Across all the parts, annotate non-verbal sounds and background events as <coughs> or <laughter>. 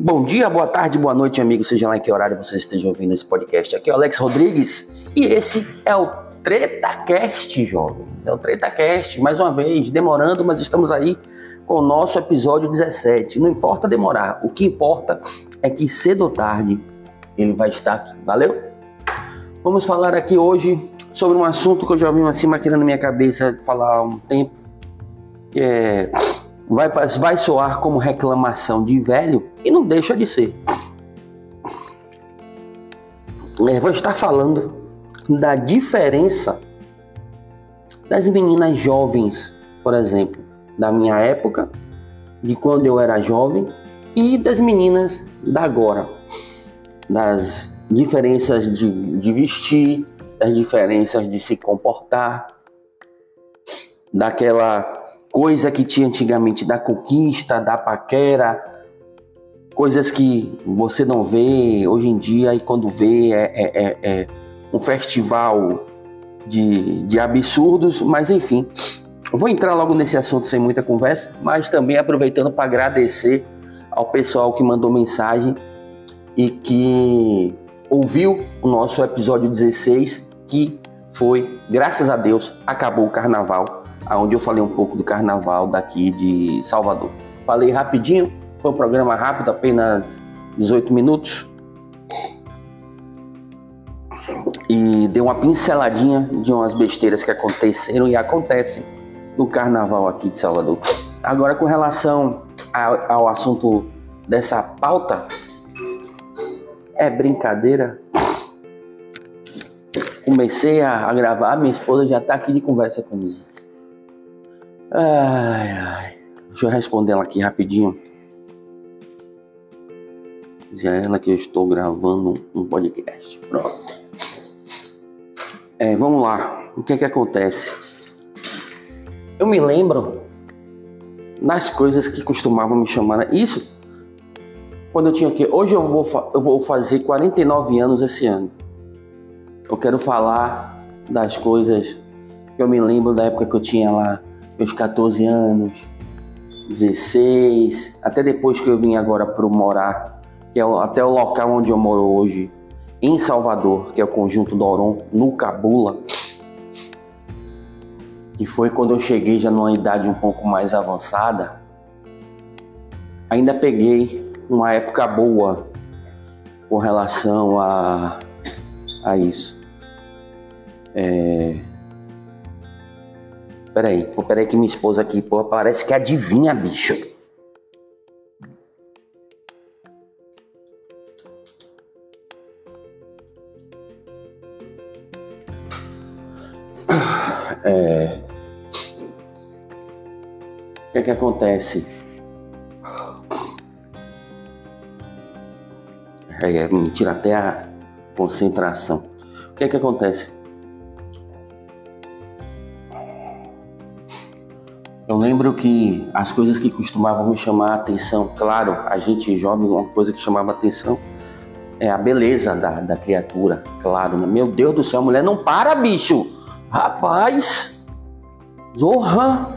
Bom dia, boa tarde, boa noite, amigos, seja lá em que horário vocês estejam ouvindo esse podcast. Aqui é o Alex Rodrigues e esse é o TretaCast, jovem. É o TretaCast, mais uma vez, demorando, mas estamos aí com o nosso episódio 17. Não importa demorar, o que importa é que cedo ou tarde ele vai estar aqui, valeu? Vamos falar aqui hoje sobre um assunto que eu já vim assim maquinando na minha cabeça falar há um tempo, que é vai, vai soar como reclamação de velho e não deixa de ser. É, vou estar falando da diferença das meninas jovens, por exemplo, da minha época, de quando eu era jovem, e das meninas da agora, das diferenças de, de vestir, das diferenças de se comportar, daquela coisa que tinha antigamente da conquista, da paquera, coisas que você não vê hoje em dia e quando vê é, é, é, é um festival de, de absurdos, mas enfim. Vou entrar logo nesse assunto sem muita conversa, mas também aproveitando para agradecer ao pessoal que mandou mensagem e que ouviu o nosso episódio 16, que foi, graças a Deus, acabou o carnaval onde eu falei um pouco do carnaval daqui de Salvador. Falei rapidinho, foi um programa rápido, apenas 18 minutos. E dei uma pinceladinha de umas besteiras que aconteceram e acontecem no carnaval aqui de Salvador. Agora, com relação ao, assunto dessa pauta, é brincadeira. Comecei a, a gravar, minha esposa já está aqui de conversa comigo. Ai, ai. Deixa eu responder ela aqui rapidinho. Diz a ela que eu estou gravando um podcast. Pronto. É, vamos lá. O que é que acontece? Eu me lembro das coisas que costumavam me chamar. Isso quando eu tinha o quê? Hoje eu vou, eu vou fazer 49 anos esse ano. Eu quero falar das coisas que eu me lembro da época que eu tinha lá meus 14 anos, 16, até depois que eu vim agora para morar, que é até o local onde eu moro hoje, em Salvador, que é o Conjunto Doron, no Cabula, que foi quando eu cheguei já numa idade um pouco mais avançada, ainda peguei uma época boa com relação a, a isso. É, Peraí, peraí que minha esposa aqui, pô, parece que adivinha, bicho. É... O que é que acontece? É, me tira até a concentração. O que é que acontece? Lembro que as coisas que costumavam me chamar a atenção, claro, a gente jovem, uma coisa que chamava atenção é a beleza da, da criatura, claro, né? Meu Deus do céu, a mulher não para, bicho! Rapaz! Zorra!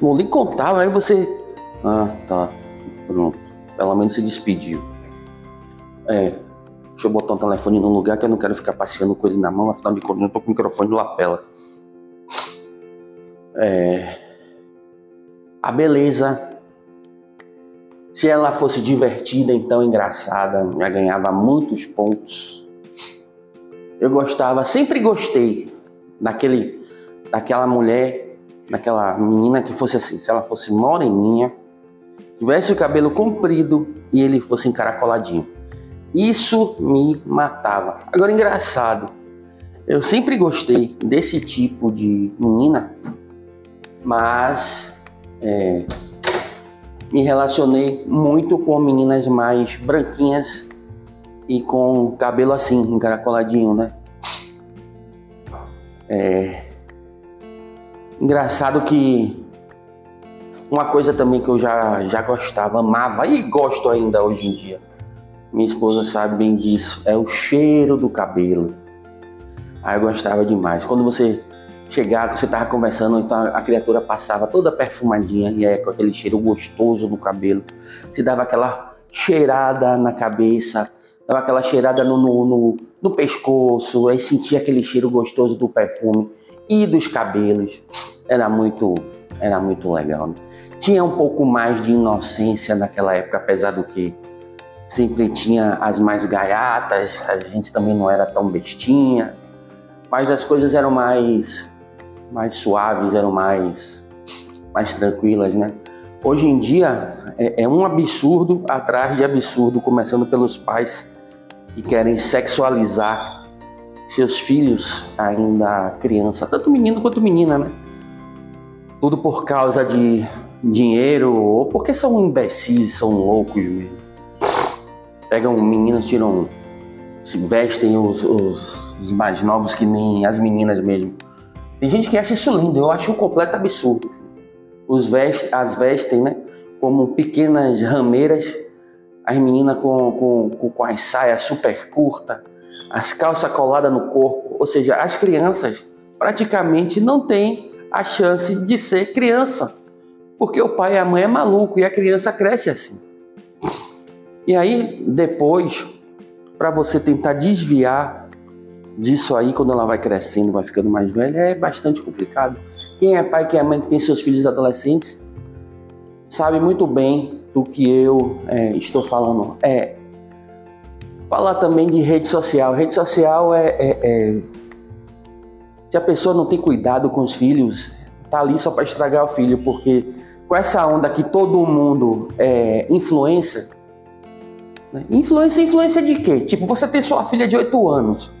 Vou lhe contar, aí você. Ah, tá. Pronto. Pelo menos se despediu. É. Deixa eu botar um telefone num lugar que eu não quero ficar passeando com ele na mão, afinal de contas, eu tô com o microfone de lapela. É a beleza. Se ela fosse divertida, então engraçada, já ganhava muitos pontos. Eu gostava, sempre gostei daquele, daquela mulher, daquela menina que fosse assim, se ela fosse moreninha, tivesse o cabelo comprido e ele fosse encaracoladinho. Isso me matava. Agora, engraçado, eu sempre gostei desse tipo de menina, mas é, me relacionei muito com meninas mais branquinhas e com cabelo assim, encaracoladinho, né? É, engraçado que uma coisa também que eu já, já gostava, amava e gosto ainda hoje em dia. Minha esposa sabe bem disso, é o cheiro do cabelo. Aí eu gostava demais. Quando você chegar, que você tava conversando, então a criatura passava toda perfumadinha e é com aquele cheiro gostoso no cabelo. Se dava aquela cheirada na cabeça, dava aquela cheirada no, no, no, no pescoço, aí sentia aquele cheiro gostoso do perfume e dos cabelos. Era muito, era muito legal. Né? Tinha um pouco mais de inocência naquela época, apesar do que sempre tinha as mais gaiatas, a gente também não era tão bestinha, mas as coisas eram mais, mais suaves, eram mais, mais tranquilas, né? Hoje em dia é, é um absurdo atrás de absurdo, começando pelos pais que querem sexualizar seus filhos ainda criança, tanto menino quanto menina, né? Tudo por causa de dinheiro ou porque são imbecis, são loucos mesmo. Pegam meninas, tiram, se vestem os, os, os mais novos que nem as meninas mesmo. Tem gente que acha isso lindo, eu acho um completo absurdo. Os vest, as vestem, né? Como pequenas rameiras, as meninas com, com, com as saias super curtas, as calças coladas no corpo. Ou seja, as crianças praticamente não têm a chance de ser criança porque o pai e a mãe é maluco e a criança cresce assim. E aí depois, para você tentar desviar disso aí quando ela vai crescendo, vai ficando mais velha, é bastante complicado. Quem é pai, quem é mãe que tem seus filhos adolescentes, sabe muito bem do que eu é, estou falando. É falar também de rede social. Rede social é, é, é se a pessoa não tem cuidado com os filhos, tá ali só para estragar o filho, porque com essa onda que todo mundo é influência. Né? Influência, influência de quê? Tipo, você tem sua filha de 8 anos.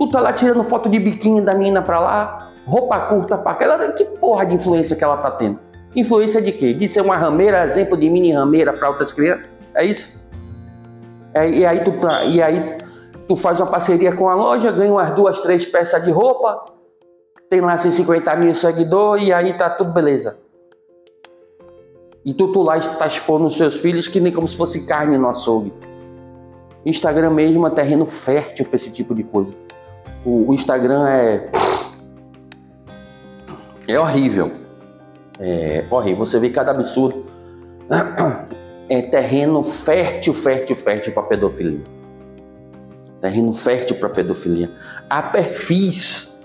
Tu tá lá tirando foto de biquíni da menina pra lá, roupa curta pra aquela. Que porra de influência que ela tá tendo? Influência de quê? De ser uma rameira, exemplo de mini rameira para outras crianças? É isso? É, e, aí tu, e aí tu faz uma parceria com a loja, ganha umas duas, três peças de roupa, tem lá 150 mil seguidores e aí tá tudo beleza. E tu, tu lá está expondo os seus filhos que nem como se fosse carne no açougue. Instagram mesmo é terreno fértil para esse tipo de coisa. O, o, Instagram é. É horrível. É horrível. Você vê cada absurdo. É terreno fértil, fértil, fértil para pedofilia. Terreno fértil para pedofilia. Há perfis.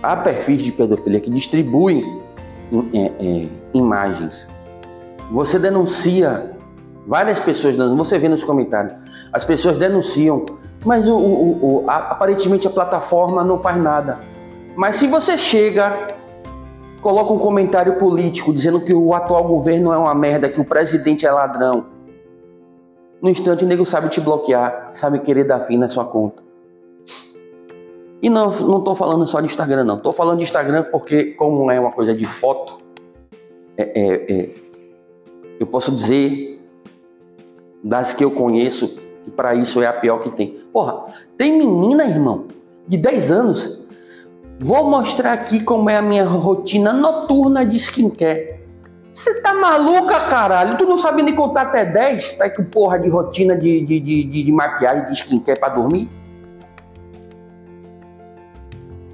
Há perfis de pedofilia que distribuem é, é, imagens você denuncia, várias pessoas, você vê nos comentários, as pessoas denunciam, mas o, o, o, a, aparentemente a plataforma não faz nada. Mas se você chega, coloca um comentário político dizendo que o atual governo é uma merda, que o presidente é ladrão, no instante o nego sabe te bloquear, sabe querer dar fim na sua conta. E não, não estou falando só de Instagram, não. Estou falando de Instagram porque, como é uma coisa de foto, é, é, é eu posso dizer das que eu conheço que para isso é a pior que tem. Porra, tem menina, irmão, de 10 anos. Vou mostrar aqui como é a minha rotina noturna de skincare. Você tá maluca, caralho? Tu não sabe nem contar até 10? Tá com porra de rotina de, de, de, de maquiagem, de skincare para dormir?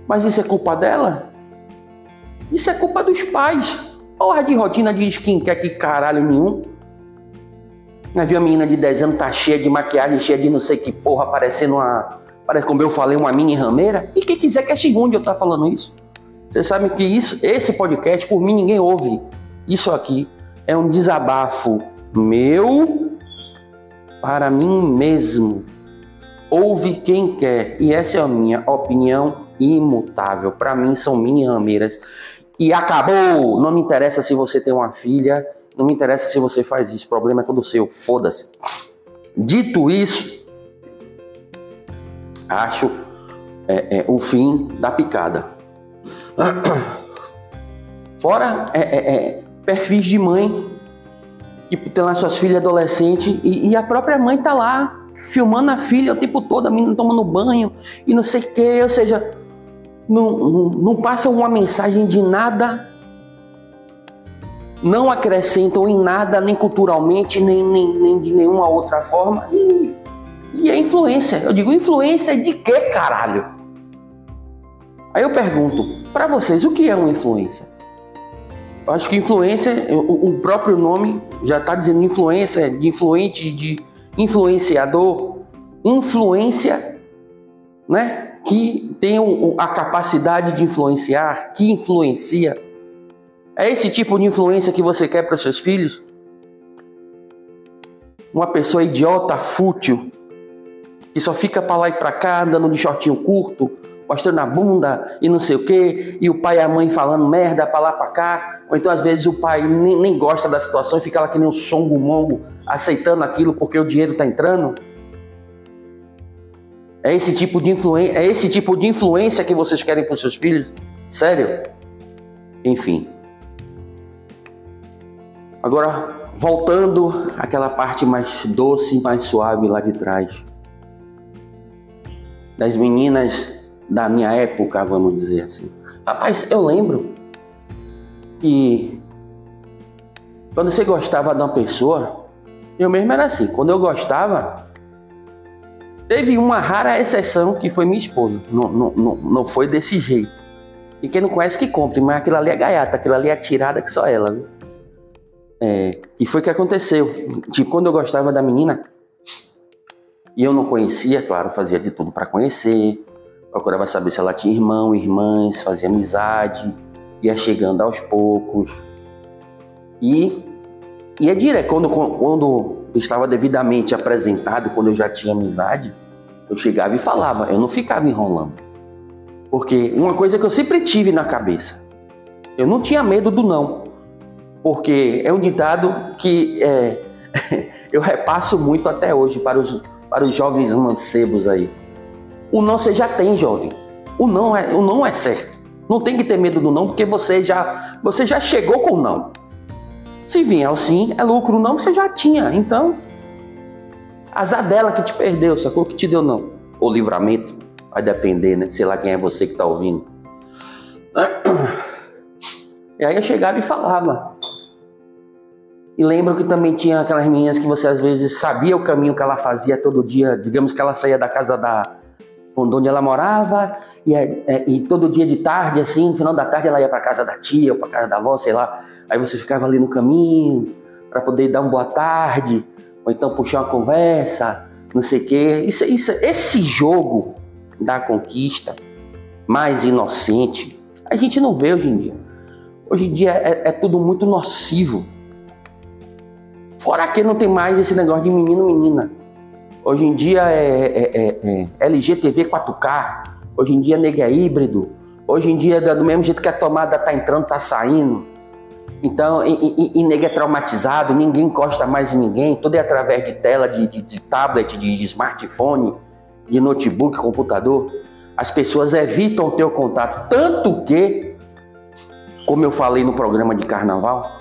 Mas isso é culpa dela? Isso é culpa dos pais. Porra de rotina de skincare que caralho nenhum. Mas viu a menina de 10 anos tá cheia de maquiagem, cheia de não sei que porra, parecendo uma. Parece como eu falei, uma mini rameira. E quem quiser que é segundo eu tá falando isso. Vocês sabem que isso, esse podcast, por mim, ninguém ouve. Isso aqui é um desabafo meu para mim mesmo. Ouve quem quer. E essa é a minha opinião imutável. Para mim, são mini rameiras e acabou. Não me interessa se você tem uma filha, não me interessa se você faz isso, o problema é todo seu, foda-se. Dito isso, acho é, é, o fim da picada. <clears throat> Fora é, é, é, perfis de mãe que tem lá suas filhas adolescentes e, e, a própria mãe tá lá filmando a filha o tempo todo, a menina tomando banho e não sei o que, ou seja, não, não, não passam uma mensagem de nada, não acrescentam em nada, nem culturalmente, nem, nem, nem de nenhuma outra forma. E, e é influência. Eu digo, influência de que caralho? Aí eu pergunto, para vocês, o que é uma influência? Eu acho que influência, o, o próprio nome já está dizendo influência, de influente, de influenciador, influência, né? Que tem a capacidade de influenciar, que influencia. É esse tipo de influência que você quer para seus filhos? Uma pessoa idiota, fútil, que só fica para lá e para cá, andando de shortinho curto, mostrando a bunda e não sei o que, e o pai e a mãe falando merda para lá para cá, ou então às vezes o pai nem, nem gosta da situação e fica lá que nem um songo mongo aceitando aquilo porque o dinheiro está entrando. É esse tipo de influência, é esse tipo de influência que vocês querem para seus filhos? Sério? Enfim. Agora, voltando àquela parte mais doce, mais suave lá de trás. Das meninas da minha época, vamos dizer assim. Rapaz, eu lembro que quando você gostava de uma pessoa, eu mesmo era assim. Quando eu gostava, teve uma rara exceção que foi minha esposa. Não, não, não, não foi desse jeito. E quem não conhece que compre, mas aquilo ali é gaiata, aquilo ali é tirada que só ela, viu? É, e foi o que aconteceu. Tipo, quando eu gostava da menina, e eu não conhecia, claro, fazia de tudo para conhecer, procurava saber se ela tinha irmão, irmãs, fazia amizade, ia chegando aos poucos. E ia direto, quando, quando estava devidamente apresentado, quando eu já tinha amizade, eu chegava e falava, eu não ficava enrolando. Porque uma coisa que eu sempre tive na cabeça, eu não tinha medo do não. Porque é um ditado que é, <laughs> eu repasso muito até hoje para os, para os jovens mancebos aí. O não você já tem, jovem. O não é, o não é certo. Não tem que ter medo do não, porque você já, você já chegou com o não. Se vier o sim, é lucro. O não você já tinha. Então, azar dela que te perdeu, sacou? Que te deu não. O livramento vai depender, né? Sei lá quem é você que está ouvindo. <clears throat> E aí eu chegava e falava. E lembro que também tinha aquelas meninas que você às vezes sabia o caminho que ela fazia todo dia. Digamos que ela saía da casa da, onde ela morava, e, é, é, e, todo dia de tarde, assim, no final da tarde ela ia para casa da tia ou para casa da avó, sei lá. Aí você ficava ali no caminho para poder dar uma boa tarde, ou então puxar uma conversa, não sei o quê. Isso, isso, esse jogo da conquista mais inocente, a gente não vê hoje em dia. Hoje em dia é, é tudo muito nocivo. Fora que não tem mais esse negócio de menino-menina. Hoje em dia é, é, é, é LGTV 4K, hoje em dia nega é híbrido, hoje em dia do mesmo jeito que a tomada tá entrando, tá saindo. Então, e, e, e nega é traumatizado, ninguém encosta mais em ninguém, tudo é através de tela, de, de, de tablet, de, de smartphone, de notebook, computador. As pessoas evitam ter o contato, tanto que, como eu falei no programa de carnaval,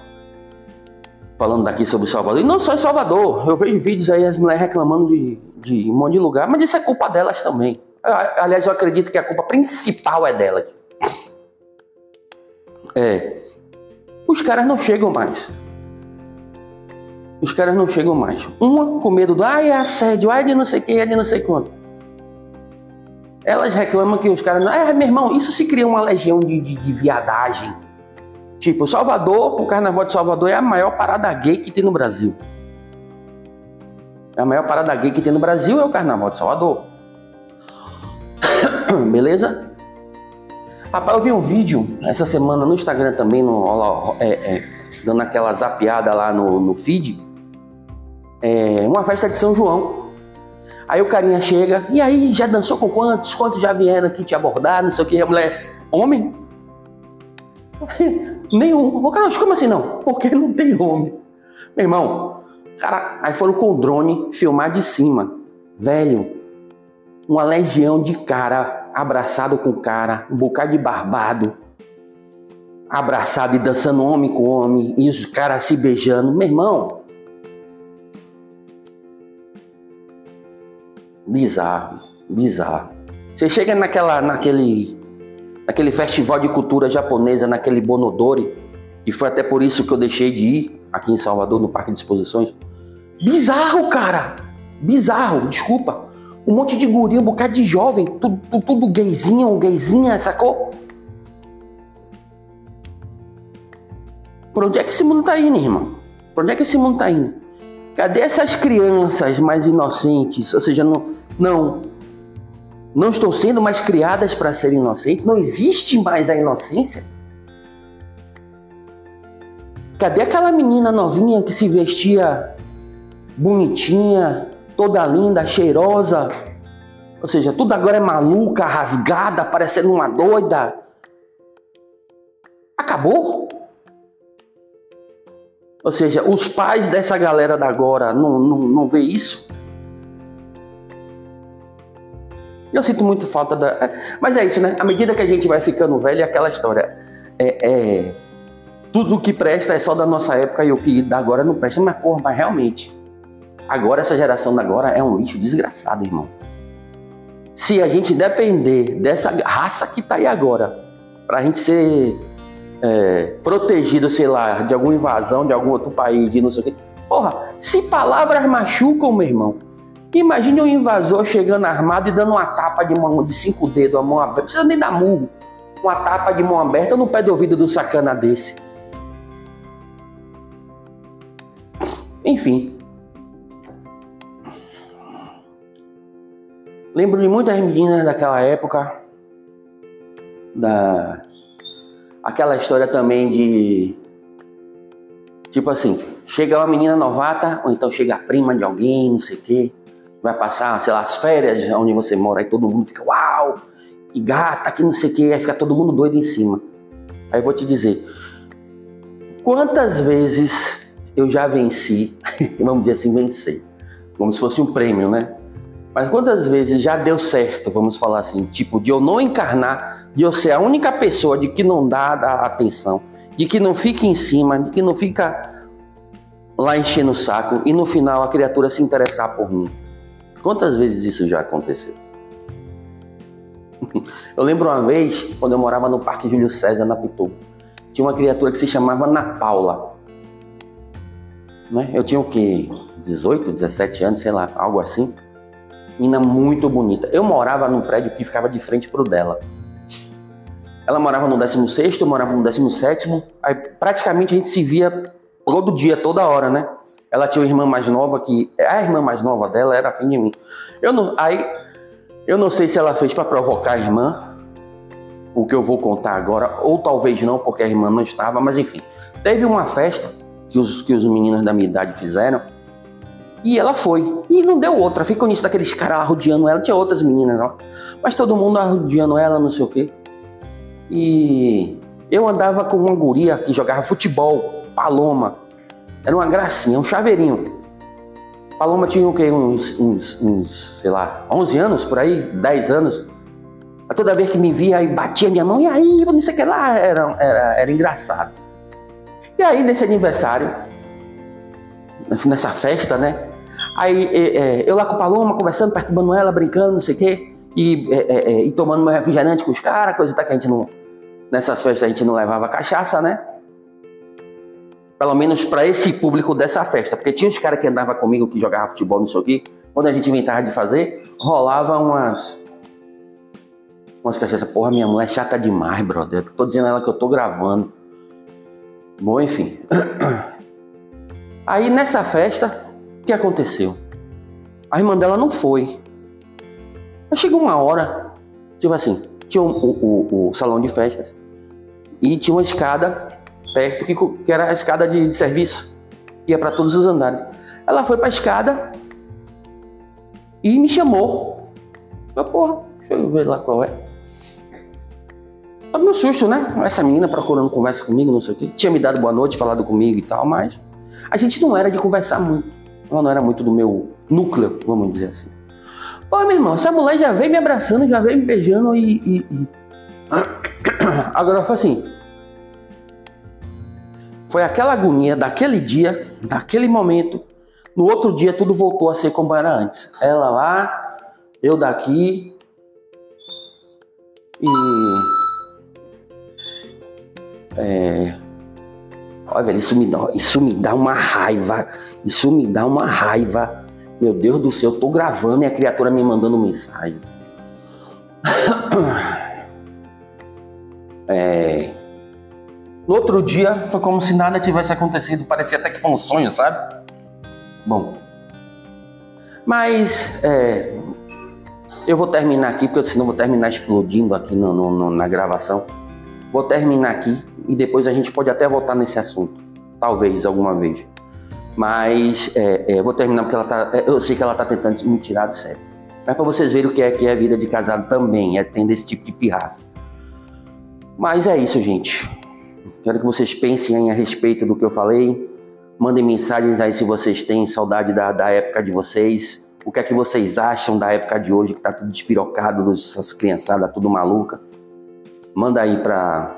falando daqui sobre Salvador. E não só em Salvador, eu vejo vídeos aí as mulheres reclamando de, de um monte de lugar, mas isso é culpa delas também. Aliás, eu acredito que a culpa principal é delas. É. Os caras não chegam mais. Os caras não chegam mais. Uma com medo do ai, é assédio, ai de não sei o que, ai de não sei quanto. Elas reclamam que os caras. não. É, meu irmão, isso se cria uma legião de, de, de viadagem Tipo, Salvador, o Carnaval de Salvador é a maior parada gay que tem no Brasil. A maior parada gay que tem no Brasil é o Carnaval de Salvador. <coughs> Beleza? Rapaz, eu vi um vídeo essa semana no Instagram também, no, é, é, dando aquela zapiada lá no, no feed. É, uma festa de São João. Aí o carinha chega, e aí, já dançou com quantos? Quantos já vieram aqui te abordar? Não sei o que. A mulher, homem? <laughs> Nenhum. Cara, como assim não? Porque não tem homem. Meu irmão, cara, aí foram com o drone filmar de cima. Velho, uma legião de cara abraçado com cara, um bocado de barbado, abraçado e dançando homem com homem, e os caras se beijando. Meu irmão, bizarro, bizarro. Você chega naquela, naquele naquele festival de cultura japonesa, naquele Bonodori, e foi até por isso que eu deixei de ir aqui em Salvador, no Parque de Exposições. Bizarro, cara! Bizarro, desculpa. Um monte de guria, um bocado de jovem, tudo, tudo, tudo gayzinho, gayzinha, sacou? Por onde é que esse mundo está indo, irmão? Por onde é que esse mundo está indo? Cadê essas crianças mais inocentes? Ou seja, não, não, não estão sendo mais criadas para serem inocentes? Não existe mais a inocência? Cadê aquela menina novinha que se vestia bonitinha, toda linda, cheirosa? Ou seja, tudo agora é maluca, rasgada, parecendo uma doida. Acabou? Ou seja, os pais dessa galera da agora não, não, não vê isso? Eu sinto muito falta da. É, mas é isso, né? À medida que a gente vai ficando velho, é aquela história. É, é, tudo o que presta é só da nossa época e o que da agora não presta. Mas, porra, mas realmente, agora essa geração da agora é um lixo desgraçado, irmão. Se a gente depender dessa raça que tá aí agora, pra gente ser é, protegido, sei lá, de alguma invasão de algum outro país, de não sei o quê. Porra, se palavras machucam, meu irmão, imagine um invasor chegando armado e dando uma tapa de, mão, de cinco dedos, a mão aberta, não precisa nem dar murro, uma tapa de mão aberta no pé do ouvido do sacana desse. Enfim. Lembro de muitas meninas daquela época, da aquela história também de tipo assim, chega uma menina novata, ou então chega a prima de alguém, não sei o quê, vai passar, sei lá, as férias onde você mora, aí todo mundo fica, uau, que gata, que não sei o quê, aí fica todo mundo doido em cima. Aí eu vou te dizer, quantas vezes eu já venci, <laughs> vamos dizer assim, vencer, como se fosse um prêmio, né? Mas quantas vezes já deu certo, vamos falar assim, tipo, de eu não encarnar, de eu ser a única pessoa de que não dá atenção, de que não fica em cima, de que não fica lá enchendo o saco e no final a criatura se interessar por mim. Quantas vezes isso já aconteceu? <laughs> Eu lembro uma vez, quando eu morava no Parque Júlio César, na Pitu, tinha uma criatura que se chamava Ana Paula. Né? Eu tinha o quê? 18, 17 anos, sei lá, algo assim. Menina muito bonita. Eu morava num prédio que ficava de frente pro dela. Ela morava no 16, eu morava no 17. Aí praticamente a gente se via todo dia, toda hora, né? Ela tinha uma irmã mais nova que a irmã mais nova dela era afim de mim. Eu não, aí eu não sei se ela fez para provocar a irmã, o que eu vou contar agora, ou talvez não, porque a irmã não estava, mas enfim. Teve uma festa que os, que os meninos da minha idade fizeram. E ela foi. E não deu outra. Ficou nisso daqueles caras arrodeando ela. Tinha outras meninas, não. Mas todo mundo arrodeando ela, não sei o quê. E eu andava com uma guria que jogava futebol, Paloma. Era uma gracinha, um chaveirinho. Paloma tinha o quê? Uns, uns, uns, sei lá, 11 anos por aí, 10 anos. Toda vez que me via, aí batia minha mão, e aí, não sei o que lá, era, era, era engraçado. E aí, nesse aniversário, nessa festa, né? Aí é, eu lá com a Paloma, conversando, perturbando ela, brincando, não sei o quê, e, é, é, e tomando meu refrigerante com os caras, coisa que a gente não. Nessas festas a gente não levava cachaça, né? Pelo menos para esse público dessa festa. Porque tinha os caras que andavam comigo, que jogavam futebol, não sei o quê. Quando a gente inventava de fazer, rolava umas. Umas cachaças. Porra, minha mulher é chata demais, brother. tô dizendo a ela que eu tô gravando. Bom, enfim. Aí nessa festa, o que aconteceu? A irmã dela não foi. Mas chegou uma hora, tipo assim, tinha o, o, o salão de festas e tinha uma escada perto que, que era a escada de, de serviço, ia para todos os andares. Ela foi para a escada e me chamou. Eu, porra, deixa eu ver lá qual é. Foi meu susto, né? Essa menina procurando conversa comigo, não sei o quê. Tinha me dado boa noite, falado comigo e tal, mas a gente não era de conversar muito. Ela não era muito do meu núcleo, vamos dizer assim. Pô, meu irmão, essa mulher já veio me abraçando, já veio me beijando e. e, e... <coughs> Agora foi assim. Foi aquela agonia daquele dia, daquele momento. No outro dia tudo voltou a ser como era antes. Ela lá, eu daqui. E é... Olha, velho, isso me, dá, isso me dá uma raiva. Isso me dá uma raiva. Meu Deus do céu, eu tô gravando e a criatura me mandando mensagem. <coughs> É... No outro dia foi como se nada tivesse acontecido, parecia até que foi um sonho, sabe? Bom, mas é, eu vou terminar aqui, porque senão vou terminar explodindo aqui no, no, no, na gravação. Vou terminar aqui e depois a gente pode até voltar nesse assunto, talvez alguma vez. Mas é, é, vou terminar porque ela tá, eu sei que ela tá tentando me tirar do sério. Mas para vocês verem o que é que é a vida de casado também, é tendo esse tipo de pirraça. Mas é isso, gente. Quero que vocês pensem a respeito do que eu falei. Mandem mensagens aí se vocês têm saudade da, da época de vocês. O que é que vocês acham da época de hoje, que tá tudo despirocado, essas criançadas tudo maluca. Manda aí pra.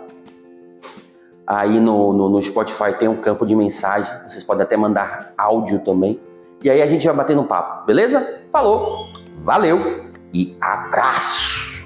Aí no, no, no Spotify tem um campo de mensagem. Vocês podem até mandar áudio também. E aí a gente vai bater no papo, beleza? Falou, valeu e abraço!